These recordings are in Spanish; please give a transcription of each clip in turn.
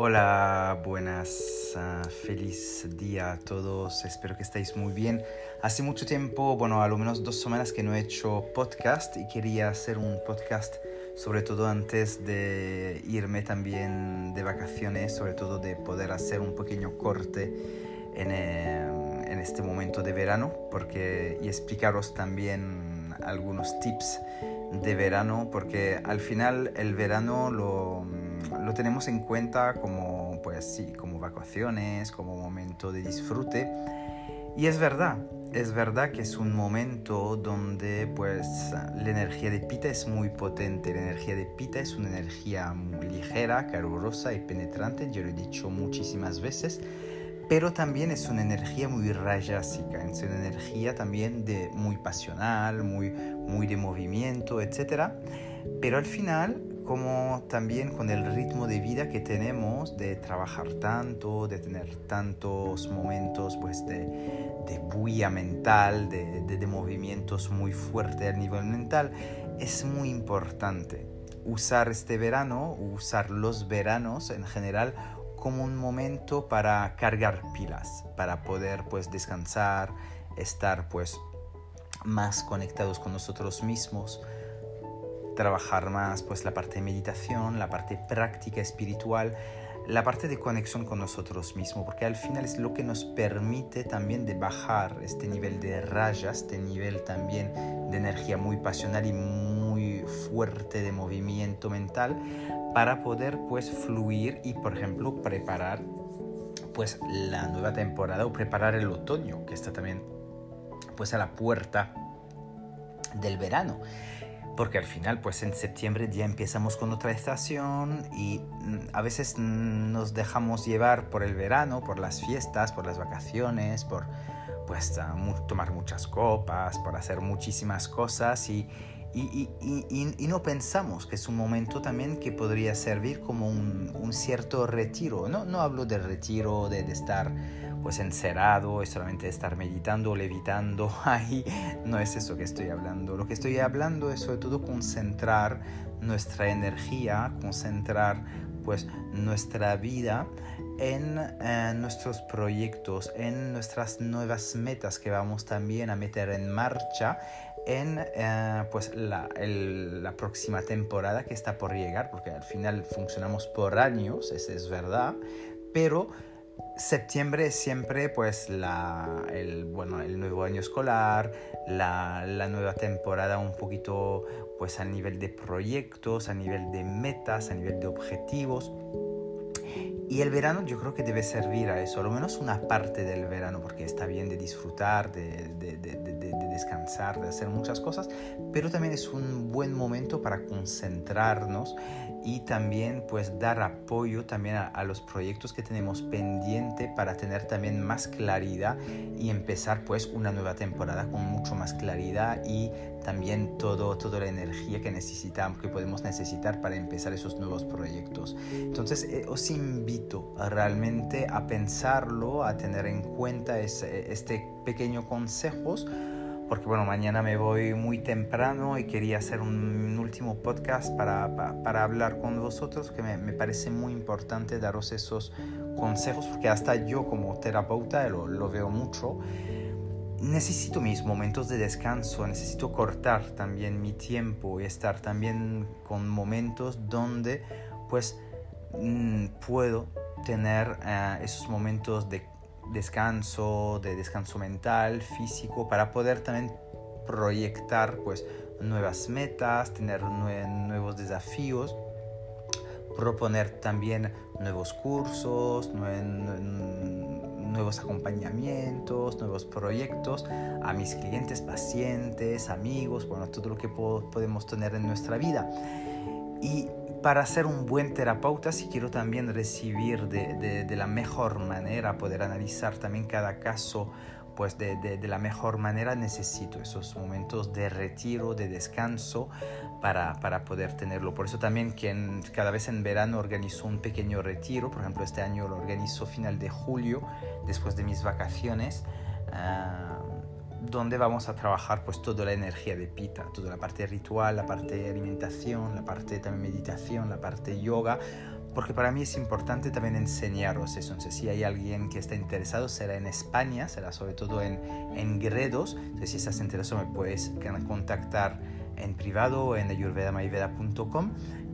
Hola, buenas, uh, feliz día a todos, espero que estéis muy bien. Hace mucho tiempo, bueno, a lo menos dos semanas que no he hecho podcast y quería hacer un podcast sobre todo antes de irme también de vacaciones, sobre todo de poder hacer un pequeño corte en, eh, en este momento de verano porque, y explicaros también algunos tips de verano porque al final el verano lo lo tenemos en cuenta como, pues sí, como vacaciones, como momento de disfrute. Y es verdad, es verdad que es un momento donde pues la energía de Pita es muy potente. La energía de Pita es una energía muy ligera, calurosa y penetrante, yo lo he dicho muchísimas veces, pero también es una energía muy rayásica, es una energía también de muy pasional, muy, muy de movimiento, etc. Pero al final como también con el ritmo de vida que tenemos de trabajar tanto, de tener tantos momentos pues, de, de bulla mental, de, de, movimientos muy fuertes a nivel mental, es muy importante usar este verano, usar los veranos en general como un momento para cargar pilas, para poder pues descansar, estar pues más conectados con nosotros mismos, trabajar más pues la parte de meditación, la parte práctica espiritual, la parte de conexión con nosotros mismos, porque al final es lo que nos permite también de bajar este nivel de rayas, este nivel también de energía muy pasional y muy fuerte de movimiento mental para poder pues fluir y por ejemplo preparar pues la nueva temporada o preparar el otoño que está también pues a la puerta del verano porque al final pues en septiembre ya empezamos con otra estación y mm, a veces nos dejamos llevar por el verano, por las fiestas, por las vacaciones, por pues tomar muchas copas, por hacer muchísimas cosas y, y, y, y, no pensamos que es un momento también que podría servir como un, un cierto retiro. No, no hablo de retiro, de, de estar pues encerrado y solamente estar meditando o levitando ahí. No es eso que estoy hablando. Lo que estoy hablando es sobre todo concentrar nuestra energía, concentrar pues nuestra vida en eh, nuestros proyectos, en nuestras nuevas metas que vamos también a meter en marcha en eh, pues la, la, próxima temporada que está por llegar, porque al final funcionamos por años, eso es verdad, pero septiembre es siempre pues la, el, bueno, el nuevo año escolar, la, la, nueva temporada un poquito pues a nivel de proyectos, a nivel de metas, a nivel de objetivos. Y el verano yo creo que debe servir a eso, a lo menos una parte del verano, porque está bien de disfrutar, de, de, de, de, descansar, de hacer muchas cosas, pero también es un buen momento para concentrarnos y también pues dar apoyo también a, a, los proyectos que tenemos pendiente para tener también más claridad y empezar pues una nueva temporada con mucho más claridad y también todo, toda la energía que necesitamos, que podemos necesitar para empezar esos nuevos proyectos. Entonces eh, os invito realmente a pensarlo, a tener en cuenta ese, este pequeño consejos porque bueno, mañana me voy muy temprano y quería hacer un, último podcast para, para, para, hablar con vosotros, que me, me, parece muy importante daros esos consejos, porque hasta yo como terapeuta lo, lo veo mucho. Necesito mis momentos de descanso, necesito cortar también mi tiempo y estar también con momentos donde pues mmm, puedo tener uh, esos momentos de descanso, de descanso mental, físico, para poder también proyectar pues nuevas metas, tener nuevos desafíos, proponer también nuevos cursos, nuevos acompañamientos, nuevos proyectos a mis clientes, pacientes, amigos, bueno, todo lo que podemos tener en nuestra vida. Y para ser un buen terapeuta, si quiero también recibir de, la mejor manera, poder analizar también cada caso, pues de, la mejor manera necesito esos momentos de retiro, de descanso para, para poder tenerlo. Por eso también cada vez en verano organizo un pequeño retiro, por ejemplo este año lo organizo final de julio, después de mis vacaciones. Uh, donde vamos a trabajar pues toda la energía de Pita, toda la parte ritual, la parte de alimentación, la parte de meditación, la parte yoga, porque para mí es importante también enseñaros eso. Entonces, si hay alguien que está interesado, será en España, será sobre todo en, en Gredos. Entonces, si estás interesado, me puedes contactar en privado en ayurvedamayveda.com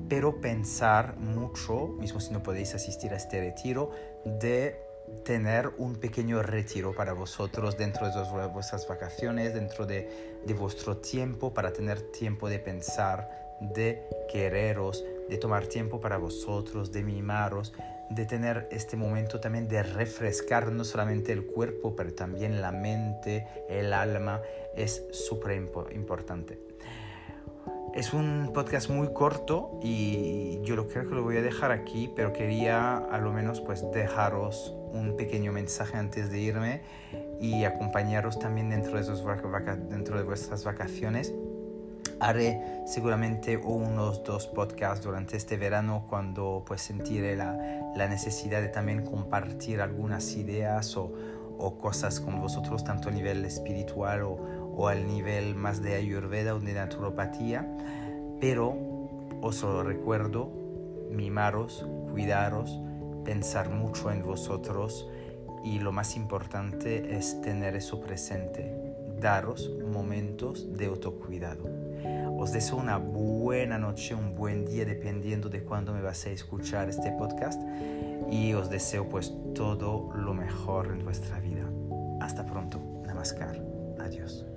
pero pensar mucho, mismo si no podéis asistir a este retiro, de tener un pequeño retiro para vosotros dentro de vuestras vacaciones, dentro de, vuestro tiempo, para tener tiempo de pensar, de quereros, de tomar tiempo para vosotros, de mimaros, de tener este momento también de refrescar no solamente el cuerpo, pero también la mente, el alma, es súper importante. Es un podcast muy corto y yo lo creo que lo voy a dejar aquí, pero quería a lo menos pues dejaros un pequeño mensaje antes de irme y acompañaros también dentro de, vuestras vacaciones. Haré seguramente unos dos podcasts durante este verano cuando pues sentiré la, la necesidad de también compartir algunas ideas o, o cosas con vosotros, tanto a nivel espiritual o, o al nivel más de ayurveda o de naturopatía, pero os lo recuerdo, mimaros, cuidaros, pensar mucho en vosotros y lo más importante es tener eso presente, daros momentos de autocuidado. Os deseo una buena noche, un buen día dependiendo de cuándo me vas a escuchar este podcast y os deseo pues todo lo mejor en vuestra vida. Hasta pronto. Namaskar. Adiós.